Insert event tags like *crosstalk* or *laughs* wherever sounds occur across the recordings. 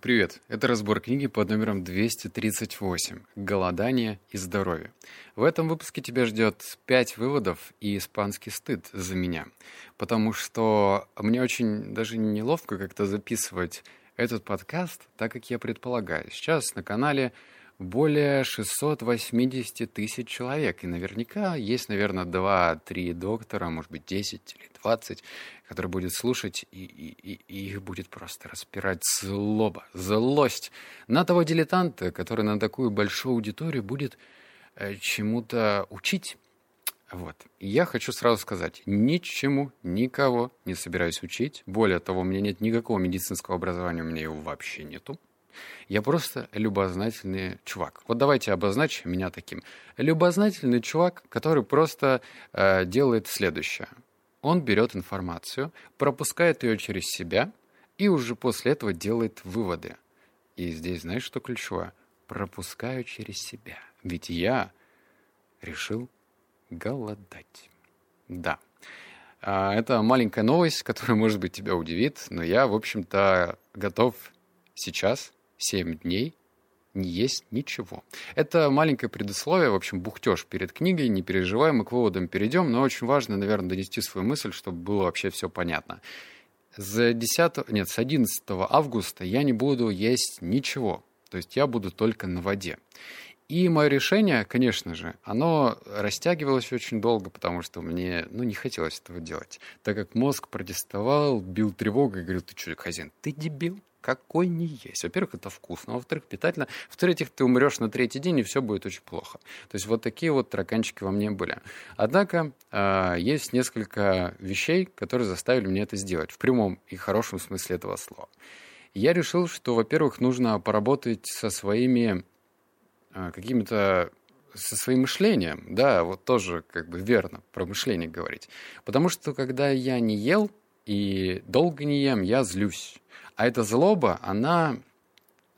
Привет, это разбор книги под номером 238 «Голодание и здоровье». В этом выпуске тебя ждет 5 выводов и испанский стыд за меня, потому что мне очень даже неловко как-то записывать этот подкаст, так как я предполагаю. Сейчас на канале более 680 тысяч человек. И наверняка есть, наверное, 2-3 доктора, может быть, 10 или 20, которые будут слушать, и, и, и их будет просто распирать злоба, злость на того дилетанта, который на такую большую аудиторию будет э, чему-то учить. Вот. Я хочу сразу сказать, ничему, никого не собираюсь учить. Более того, у меня нет никакого медицинского образования, у меня его вообще нету. Я просто любознательный чувак. Вот давайте обозначим меня таким. Любознательный чувак, который просто э, делает следующее. Он берет информацию, пропускает ее через себя и уже после этого делает выводы. И здесь знаешь, что ключевое? Пропускаю через себя. Ведь я решил голодать. Да. А, это маленькая новость, которая, может быть, тебя удивит, но я, в общем-то, готов сейчас 7 дней не есть ничего. Это маленькое предусловие, в общем, бухтеж перед книгой, не переживай, мы к выводам перейдем, но очень важно, наверное, донести свою мысль, чтобы было вообще все понятно. С 10, нет, с 11 августа я не буду есть ничего, то есть я буду только на воде. И мое решение, конечно же, оно растягивалось очень долго, потому что мне ну, не хотелось этого делать. Так как мозг протестовал, бил тревогу и говорил, ты что, хозяин, ты дебил? Какой не есть. Во-первых, это вкусно, во-вторых, питательно. В-третьих, ты умрешь на третий день, и все будет очень плохо. То есть вот такие вот тараканчики во мне были. Однако э, есть несколько вещей, которые заставили меня это сделать, в прямом и хорошем смысле этого слова. Я решил, что, во-первых, нужно поработать со своими э, какими-то со своим мышлением, да, вот тоже как бы верно про мышление говорить. Потому что когда я не ел и долго не ем, я злюсь. А эта злоба, она,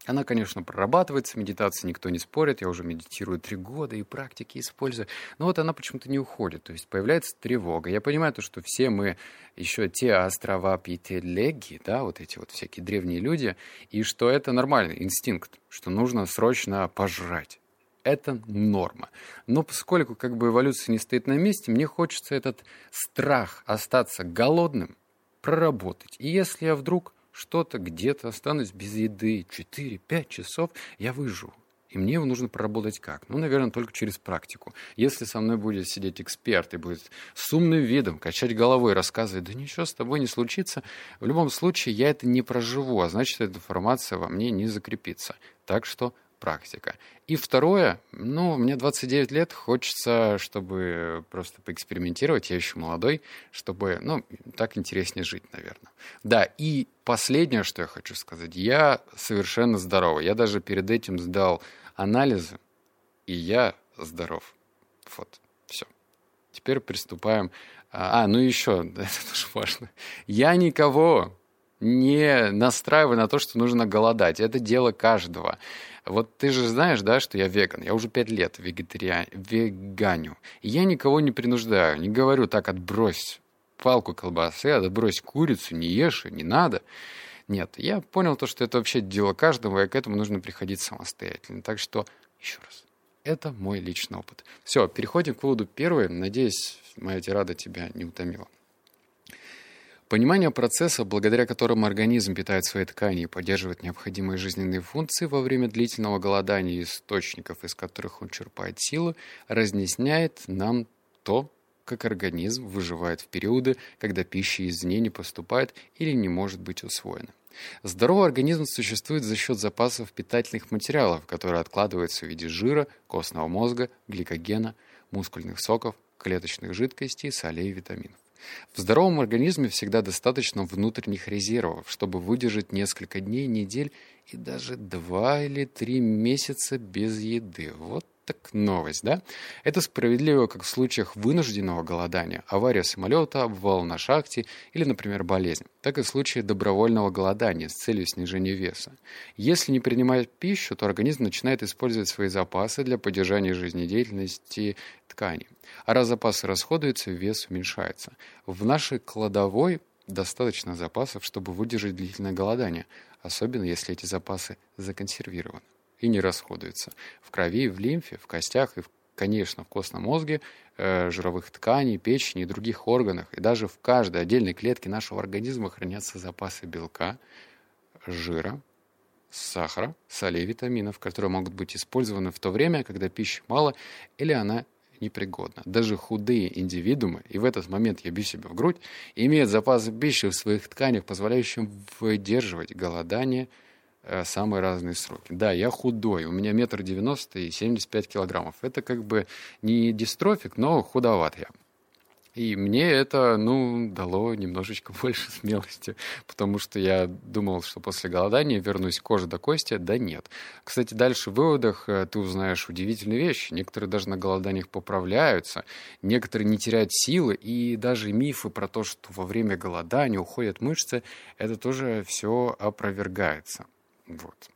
она, конечно, прорабатывается, медитация никто не спорит, я уже медитирую три года и практики использую, но вот она почему-то не уходит, то есть появляется тревога. Я понимаю то, что все мы еще те острова Пителеги, да, вот эти вот всякие древние люди, и что это нормальный инстинкт, что нужно срочно пожрать это норма. Но поскольку как бы эволюция не стоит на месте, мне хочется этот страх остаться голодным проработать. И если я вдруг что-то где-то останусь без еды 4-5 часов, я выживу. И мне его нужно проработать как? Ну, наверное, только через практику. Если со мной будет сидеть эксперт и будет с умным видом качать головой, рассказывать, да ничего с тобой не случится, в любом случае я это не проживу, а значит, эта информация во мне не закрепится. Так что практика. И второе, ну, мне 29 лет, хочется, чтобы просто поэкспериментировать, я еще молодой, чтобы, ну, так интереснее жить, наверное. Да, и последнее, что я хочу сказать, я совершенно здоровый. Я даже перед этим сдал анализы, и я здоров. Вот, все. Теперь приступаем. А, ну еще, *laughs* это тоже важно. Я никого не настраиваю на то, что нужно голодать. Это дело каждого. Вот ты же знаешь, да, что я веган. Я уже пять лет вегетариан, веганю. И я никого не принуждаю, не говорю так, отбрось палку колбасы, отбрось курицу, не ешь, не надо. Нет, я понял то, что это вообще дело каждого, и к этому нужно приходить самостоятельно. Так что, еще раз, это мой личный опыт. Все, переходим к выводу первый. Надеюсь, моя тирада тебя не утомила. Понимание процесса, благодаря которому организм питает свои ткани и поддерживает необходимые жизненные функции во время длительного голодания источников, из которых он черпает силы, разъясняет нам то, как организм выживает в периоды, когда пища извне не поступает или не может быть усвоена. Здоровый организм существует за счет запасов питательных материалов, которые откладываются в виде жира, костного мозга, гликогена, мускульных соков, клеточных жидкостей, солей и витаминов. В здоровом организме всегда достаточно внутренних резервов, чтобы выдержать несколько дней, недель и даже два или три месяца без еды. Вот так новость, да? Это справедливо как в случаях вынужденного голодания, авария самолета, обвал на шахте или, например, болезнь, так и в случае добровольного голодания с целью снижения веса. Если не принимать пищу, то организм начинает использовать свои запасы для поддержания жизнедеятельности тканей. А раз запасы расходуются, вес уменьшается. В нашей кладовой достаточно запасов, чтобы выдержать длительное голодание, особенно если эти запасы законсервированы и не расходуются. В крови, в лимфе, в костях и, конечно, в костном мозге, э, жировых тканей, печени и других органах. И даже в каждой отдельной клетке нашего организма хранятся запасы белка, жира, сахара, солей, витаминов, которые могут быть использованы в то время, когда пищи мало или она непригодна. Даже худые индивидуумы, и в этот момент я бью себя в грудь, имеют запасы пищи в своих тканях, позволяющим выдерживать голодание самые разные сроки. Да, я худой, у меня метр девяносто и 75 килограммов. Это как бы не дистрофик, но худоват я. И мне это, ну, дало немножечко *laughs* больше смелости, потому что я думал, что после голодания вернусь кожа до кости, да нет. Кстати, дальше в выводах э, ты узнаешь удивительные вещи. Некоторые даже на голоданиях поправляются, некоторые не теряют силы, и даже мифы про то, что во время голодания уходят мышцы, это тоже все опровергается. Вот.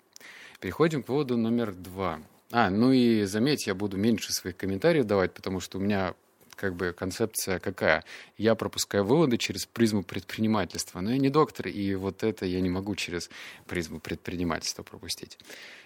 Переходим к выводу номер два. А, ну и заметь, я буду меньше своих комментариев давать, потому что у меня как бы концепция какая? Я пропускаю выводы через призму предпринимательства, но я не доктор, и вот это я не могу через призму предпринимательства пропустить.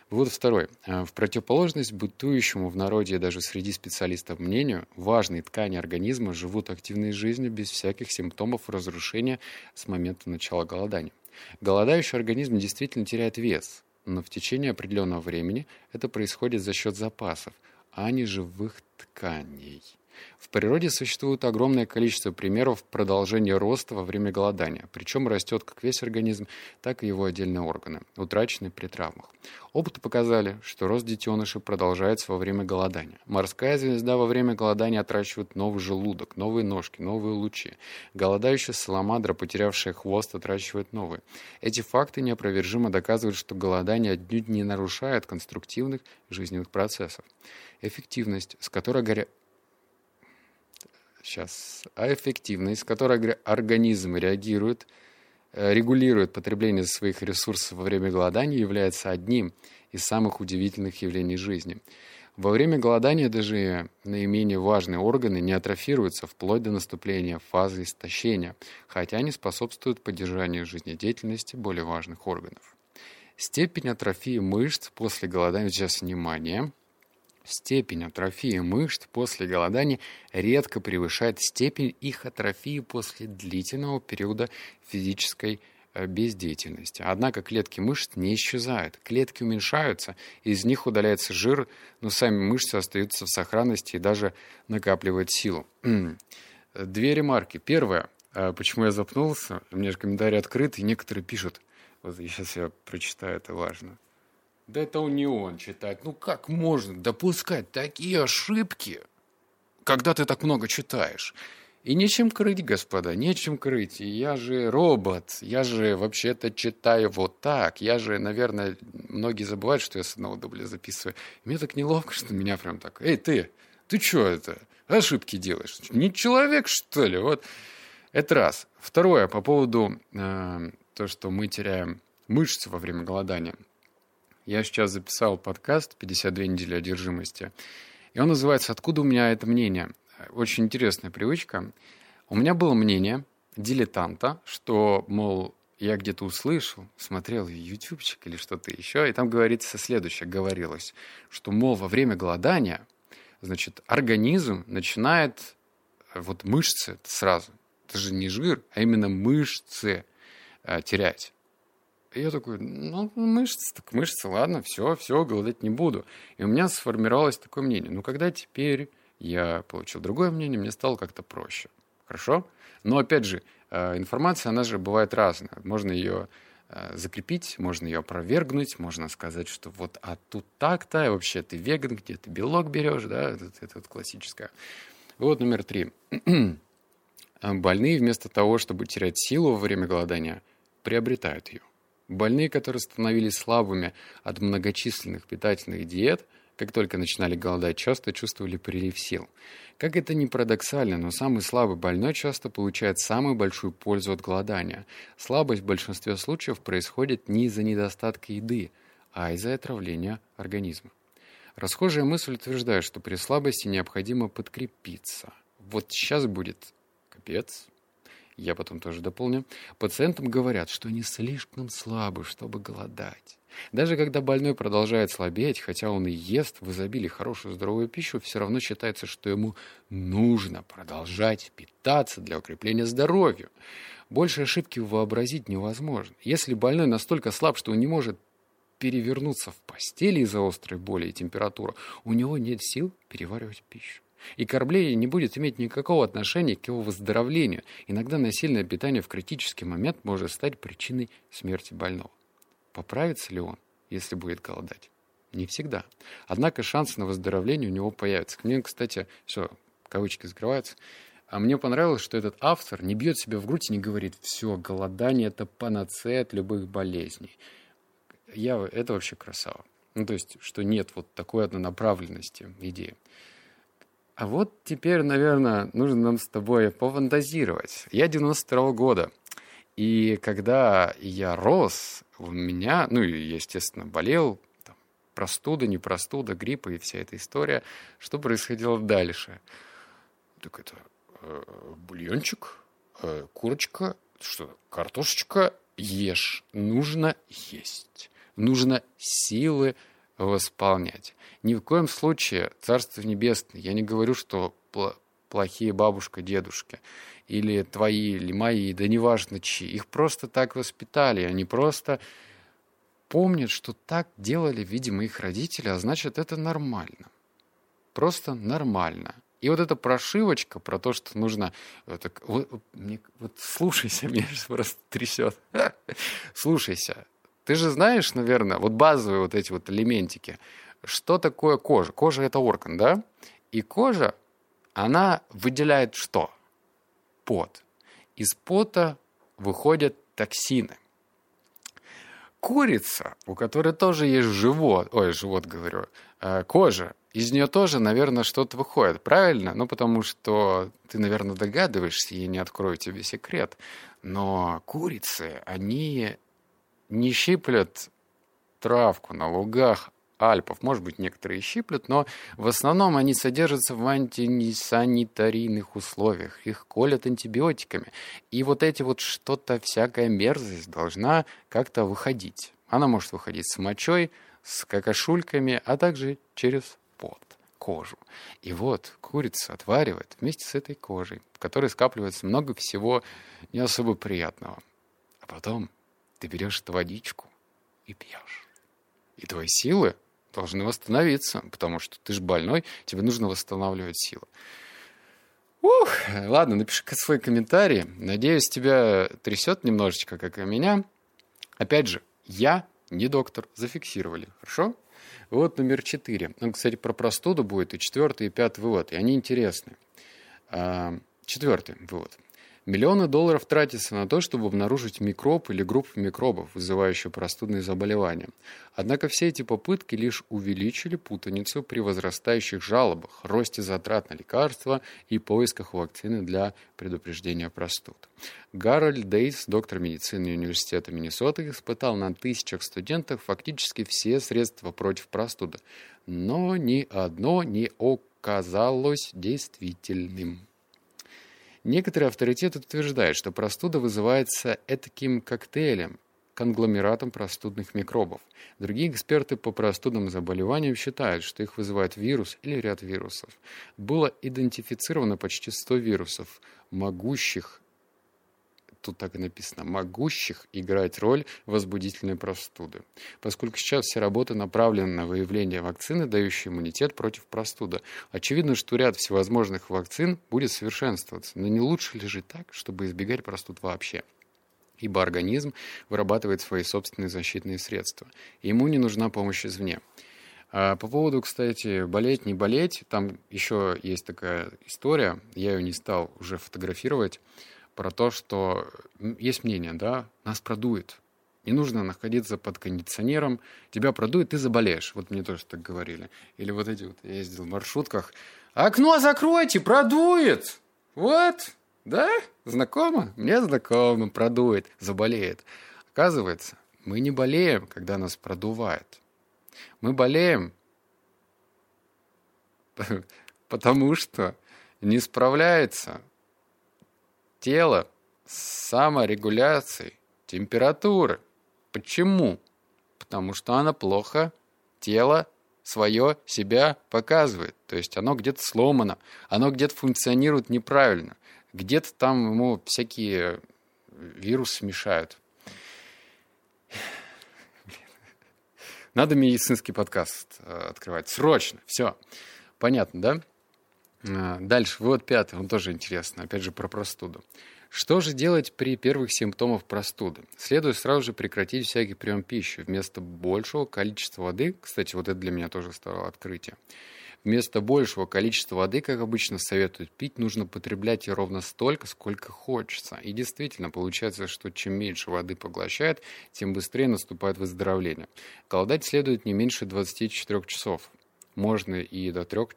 Вывод второй. А, в противоположность бытующему в народе даже среди специалистов мнению, важные ткани организма живут активной жизнью без всяких симптомов разрушения с момента начала голодания. Голодающий организм действительно теряет вес, но в течение определенного времени это происходит за счет запасов, а не живых тканей. В природе существует огромное количество примеров продолжения роста во время голодания, причем растет как весь организм, так и его отдельные органы, утраченные при травмах. Опыты показали, что рост детенышей продолжается во время голодания. Морская звезда во время голодания отращивает новый желудок, новые ножки, новые лучи. Голодающая саламандра, потерявшая хвост, отращивает новые. Эти факты неопровержимо доказывают, что голодание отнюдь не нарушает конструктивных жизненных процессов. Эффективность, с которой сейчас, а эффективность, с которой организм реагирует, э, регулирует потребление своих ресурсов во время голодания, является одним из самых удивительных явлений жизни. Во время голодания даже наименее важные органы не атрофируются вплоть до наступления фазы истощения, хотя они способствуют поддержанию жизнедеятельности более важных органов. Степень атрофии мышц после голодания, сейчас внимание, Степень атрофии мышц после голодания редко превышает степень их атрофии после длительного периода физической э, бездеятельности. Однако клетки мышц не исчезают. Клетки уменьшаются, из них удаляется жир, но сами мышцы остаются в сохранности и даже накапливают силу. *clears throat* Две ремарки. Первое. Э, почему я запнулся? У меня же комментарии открыты, и некоторые пишут. Вот сейчас я прочитаю, это важно. Да это он не он читает. Ну как можно допускать такие ошибки, когда ты так много читаешь? И нечем крыть, господа, нечем крыть. И я же робот, я же вообще-то читаю вот так. Я же, наверное, многие забывают, что я с одного дубля записываю. И мне так неловко, что меня прям так... Эй, ты, ты что это? Ошибки делаешь? Не человек, что ли? Вот. Это раз. Второе, по поводу э, то, что мы теряем мышцы во время голодания. Я сейчас записал подкаст «52 недели одержимости», и он называется «Откуда у меня это мнение?». Очень интересная привычка. У меня было мнение дилетанта, что, мол, я где-то услышал, смотрел ютубчик или что-то еще, и там говорится следующее, говорилось, что, мол, во время голодания, значит, организм начинает э, вот мышцы сразу, это же не жир, а именно мышцы э, терять. И я такой, ну, мышцы, так мышцы, ладно, все, все, голодать не буду. И у меня сформировалось такое мнение. Ну, когда теперь я получил другое мнение, мне стало как-то проще. Хорошо? Но, опять же, э, информация, она же бывает разная. Можно ее э, закрепить, можно ее опровергнуть, можно сказать, что вот, а тут так-то, вообще ты веган, где ты белок берешь, да, это, это вот классическое. Вот номер три. *clears throat* Больные вместо того, чтобы терять силу во время голодания, приобретают ее. Больные, которые становились слабыми от многочисленных питательных диет, как только начинали голодать, часто чувствовали прилив сил. Как это ни парадоксально, но самый слабый больной часто получает самую большую пользу от голодания. Слабость в большинстве случаев происходит не из-за недостатка еды, а из-за отравления организма. Расхожая мысль утверждает, что при слабости необходимо подкрепиться. Вот сейчас будет капец, я потом тоже дополню, пациентам говорят, что они слишком слабы, чтобы голодать. Даже когда больной продолжает слабеть, хотя он и ест в изобилии хорошую здоровую пищу, все равно считается, что ему нужно продолжать питаться для укрепления здоровья. Больше ошибки вообразить невозможно. Если больной настолько слаб, что он не может перевернуться в постели из-за острой боли и температуры, у него нет сил переваривать пищу. И кормление не будет иметь никакого отношения к его выздоровлению. Иногда насильное питание в критический момент может стать причиной смерти больного. Поправится ли он, если будет голодать? Не всегда. Однако шанс на выздоровление у него появится. К мне, кстати, все, кавычки закрываются. А мне понравилось, что этот автор не бьет себя в грудь и не говорит, все, голодание – это панацея от любых болезней. Я, это вообще красава. Ну, то есть, что нет вот такой однонаправленности идеи. А вот теперь, наверное, нужно нам с тобой пофантазировать. Я 92 -го года. И когда я рос, у меня, ну, естественно, болел, там, простуда, не простуда, грипп и вся эта история. Что происходило дальше? Так это э, бульончик, э, курочка, что, картошечка, ешь. Нужно есть. Нужно силы восполнять. Ни в коем случае, Царство Небесное, я не говорю, что плохие бабушка, дедушки, или твои, или мои, да неважно чьи, их просто так воспитали, они просто помнят, что так делали, видимо, их родители, а значит, это нормально. Просто нормально. И вот эта прошивочка про то, что нужно... Вот, вот, вот слушайся, *laughs* меня сейчас просто трясет. слушайся. Ты же знаешь, наверное, вот базовые вот эти вот элементики. Что такое кожа? Кожа – это орган, да? И кожа, она выделяет что? Пот. Из пота выходят токсины. Курица, у которой тоже есть живот, ой, живот говорю, э, кожа, из нее тоже, наверное, что-то выходит, правильно? Ну, потому что ты, наверное, догадываешься, я не открою тебе секрет. Но курицы, они не щиплют травку на лугах Альпов. Может быть, некоторые щиплют, но в основном они содержатся в антисанитарийных условиях. Их колят антибиотиками. И вот эти вот что-то, всякая мерзость должна как-то выходить. Она может выходить с мочой, с какашульками, а также через пот кожу. И вот курица отваривает вместе с этой кожей, в которой скапливается много всего не особо приятного. А потом ты берешь водичку и пьешь. И твои силы должны восстановиться, потому что ты же больной, тебе нужно восстанавливать силы. Ух, ладно, напиши свой комментарий. Надеюсь, тебя трясет немножечко, как и меня. Опять же, я не доктор, зафиксировали, хорошо? Вот номер четыре. Ну, кстати, про простуду будет и четвертый, и пятый вывод, и они интересны. А, четвертый вывод. Миллионы долларов тратятся на то, чтобы обнаружить микроб или группу микробов, вызывающую простудные заболевания. Однако все эти попытки лишь увеличили путаницу при возрастающих жалобах, росте затрат на лекарства и поисках вакцины для предупреждения простуд. Гарольд Дейс, доктор медицины Университета Миннесоты, испытал на тысячах студентов фактически все средства против простуды, но ни одно не оказалось действительным. Некоторые авторитеты утверждают, что простуда вызывается этаким коктейлем, конгломератом простудных микробов. Другие эксперты по простудным заболеваниям считают, что их вызывает вирус или ряд вирусов. Было идентифицировано почти 100 вирусов, могущих тут так и написано, могущих играть роль возбудительной простуды. Поскольку сейчас все работы направлены на выявление вакцины, дающей иммунитет против простуды, очевидно, что ряд всевозможных вакцин будет совершенствоваться. Но не лучше ли жить так, чтобы избегать простуд вообще? Ибо организм вырабатывает свои собственные защитные средства. Ему не нужна помощь извне. А по поводу, кстати, болеть, не болеть, там еще есть такая история, я ее не стал уже фотографировать про то, что есть мнение, да, нас продует. Не нужно находиться под кондиционером, тебя продует, ты заболеешь. Вот мне тоже так говорили. Или вот эти вот, я ездил в маршрутках, окно закройте, продует. Вот, да, знакомо? Мне знакомо, продует, заболеет. Оказывается, мы не болеем, когда нас продувает. Мы болеем, *laughs* потому что не справляется тело саморегуляции температуры. Почему? Потому что она плохо тело свое себя показывает. То есть оно где-то сломано, оно где-то функционирует неправильно, где-то там ему всякие вирусы мешают. Надо медицинский подкаст э, открывать. Срочно. Все. Понятно, да? А, дальше, вывод пятый, он тоже интересный, опять же про простуду. Что же делать при первых симптомах простуды? Следует сразу же прекратить всякий прием пищи. Вместо большего количества воды, кстати, вот это для меня тоже стало открытие, вместо большего количества воды, как обычно советуют пить, нужно потреблять ее ровно столько, сколько хочется. И действительно, получается, что чем меньше воды поглощает, тем быстрее наступает выздоровление. Голодать следует не меньше 24 часов можно и до трех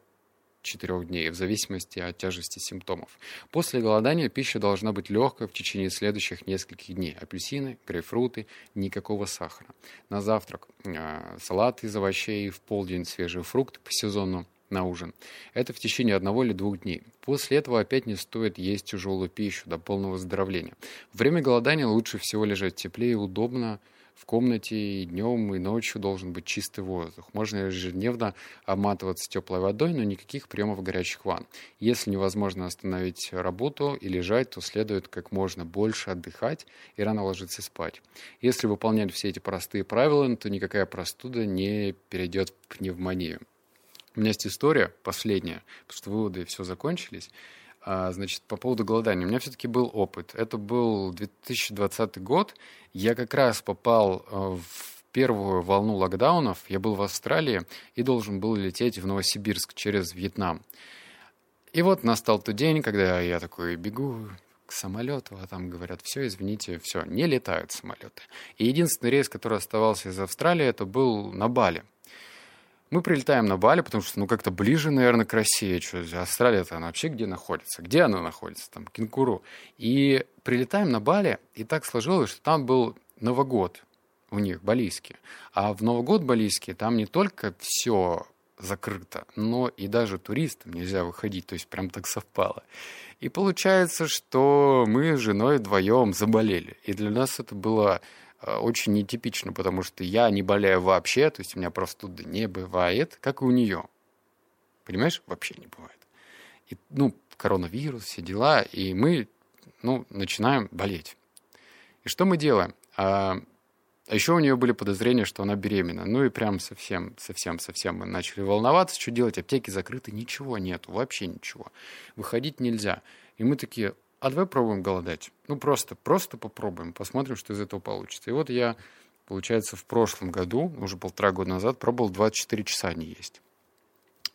3-4 дней, в зависимости от тяжести симптомов. После голодания пища должна быть легкой в течение следующих нескольких дней. Апельсины, грейпфруты, никакого сахара. На завтрак э, салат из овощей, в полдень свежий фрукт по сезону, на ужин. Это в течение одного или двух дней. После этого опять не стоит есть тяжелую пищу до полного выздоровления. Время голодания лучше всего лежать теплее и удобно, в комнате и днем, и ночью должен быть чистый воздух. Можно ежедневно обматываться теплой водой, но никаких приемов горячих ванн. Если невозможно остановить работу и лежать, то следует как можно больше отдыхать и рано ложиться спать. Если выполнять все эти простые правила, то никакая простуда не перейдет в пневмонию. У меня есть история последняя, потому что выводы все закончились. А, значит, по поводу голодания. У меня все-таки был опыт. Это был 2020 год. Я как раз попал э, в первую волну локдаунов. Я был в Австралии и должен был лететь в Новосибирск через Вьетнам. И вот настал тот день, когда я такой бегу к самолету, а там говорят, все, извините, все, не летают самолеты. И единственный рейс, который оставался из Австралии, это был на Бали. Мы прилетаем на Бали, потому что, ну, как-то ближе, наверное, к России. Что, Австралия-то она вообще где находится? Где она находится? Там, Кенгуру. И прилетаем на Бали, и так сложилось, что там был Новый год у них, балийский. А в Новый год балийский там не только все закрыто, но и даже туристам нельзя выходить, то есть прям так совпало. И получается, что мы с женой вдвоем заболели. И для нас это было очень нетипично, потому что я не болею вообще, то есть у меня простуды не бывает, как и у нее. Понимаешь? Вообще не бывает. И, ну, коронавирус, все дела, и мы, ну, начинаем болеть. И что мы делаем? А, а еще у нее были подозрения, что она беременна. Ну и прям совсем, совсем, совсем мы начали волноваться, что делать. Аптеки закрыты, ничего нету, вообще ничего. Выходить нельзя. И мы такие, а давай пробуем голодать. Ну, просто, просто попробуем, посмотрим, что из этого получится. И вот я, получается, в прошлом году, уже полтора года назад, пробовал 24 часа не есть.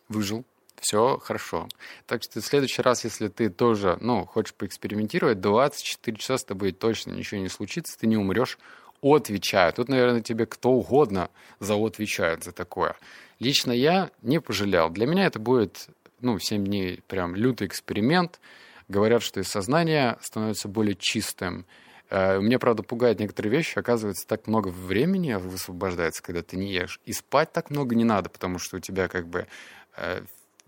Выжил, все хорошо. Так что в следующий раз, если ты тоже, ну, хочешь поэкспериментировать, 24 часа с тобой точно ничего не случится, ты не умрешь, отвечаю. Тут, наверное, тебе кто угодно за отвечает за такое. Лично я не пожалел. Для меня это будет, ну, 7 дней прям лютый эксперимент – Говорят, что и сознание становится более чистым. Э, меня, правда, пугает некоторые вещи. Оказывается, так много времени высвобождается, когда ты не ешь. И спать так много не надо, потому что у тебя как бы э,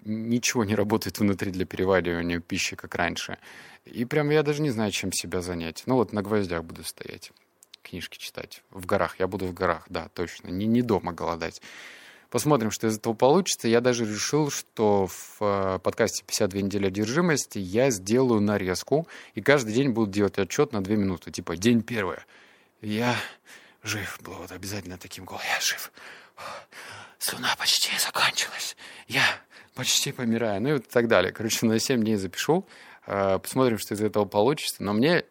ничего не работает внутри для переваривания пищи, как раньше. И прям я даже не знаю, чем себя занять. Ну вот на гвоздях буду стоять, книжки читать. В горах. Я буду в горах, да, точно. Не, не дома голодать. Посмотрим, что из этого получится. Я даже решил, что в э, подкасте «52 недели одержимости» я сделаю нарезку, и каждый день буду делать отчет на 2 минуты. Типа, день первый. Я жив. Было вот обязательно таким голосом. Я жив. Слюна почти закончилась. Я почти помираю. Ну и вот так далее. Короче, на 7 дней запишу. Э, посмотрим, что из этого получится. Но мне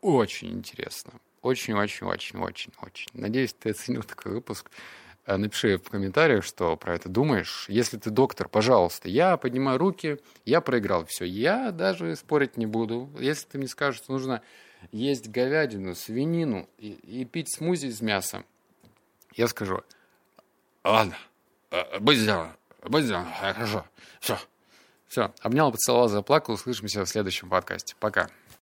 очень интересно. Очень-очень-очень-очень-очень. Надеюсь, ты оценил такой выпуск. Э, напиши в комментариях, что про это думаешь. Если ты доктор, пожалуйста, я поднимаю руки, я проиграл. Все, я даже спорить не буду. Если ты мне скажешь, что нужно есть говядину, свинину и, и пить смузи из мяса, я скажу, ладно, э, будь сделано, будь сделано, хорошо, все. Все, обнял, поцеловал, заплакал. Услышимся в следующем подкасте. Пока.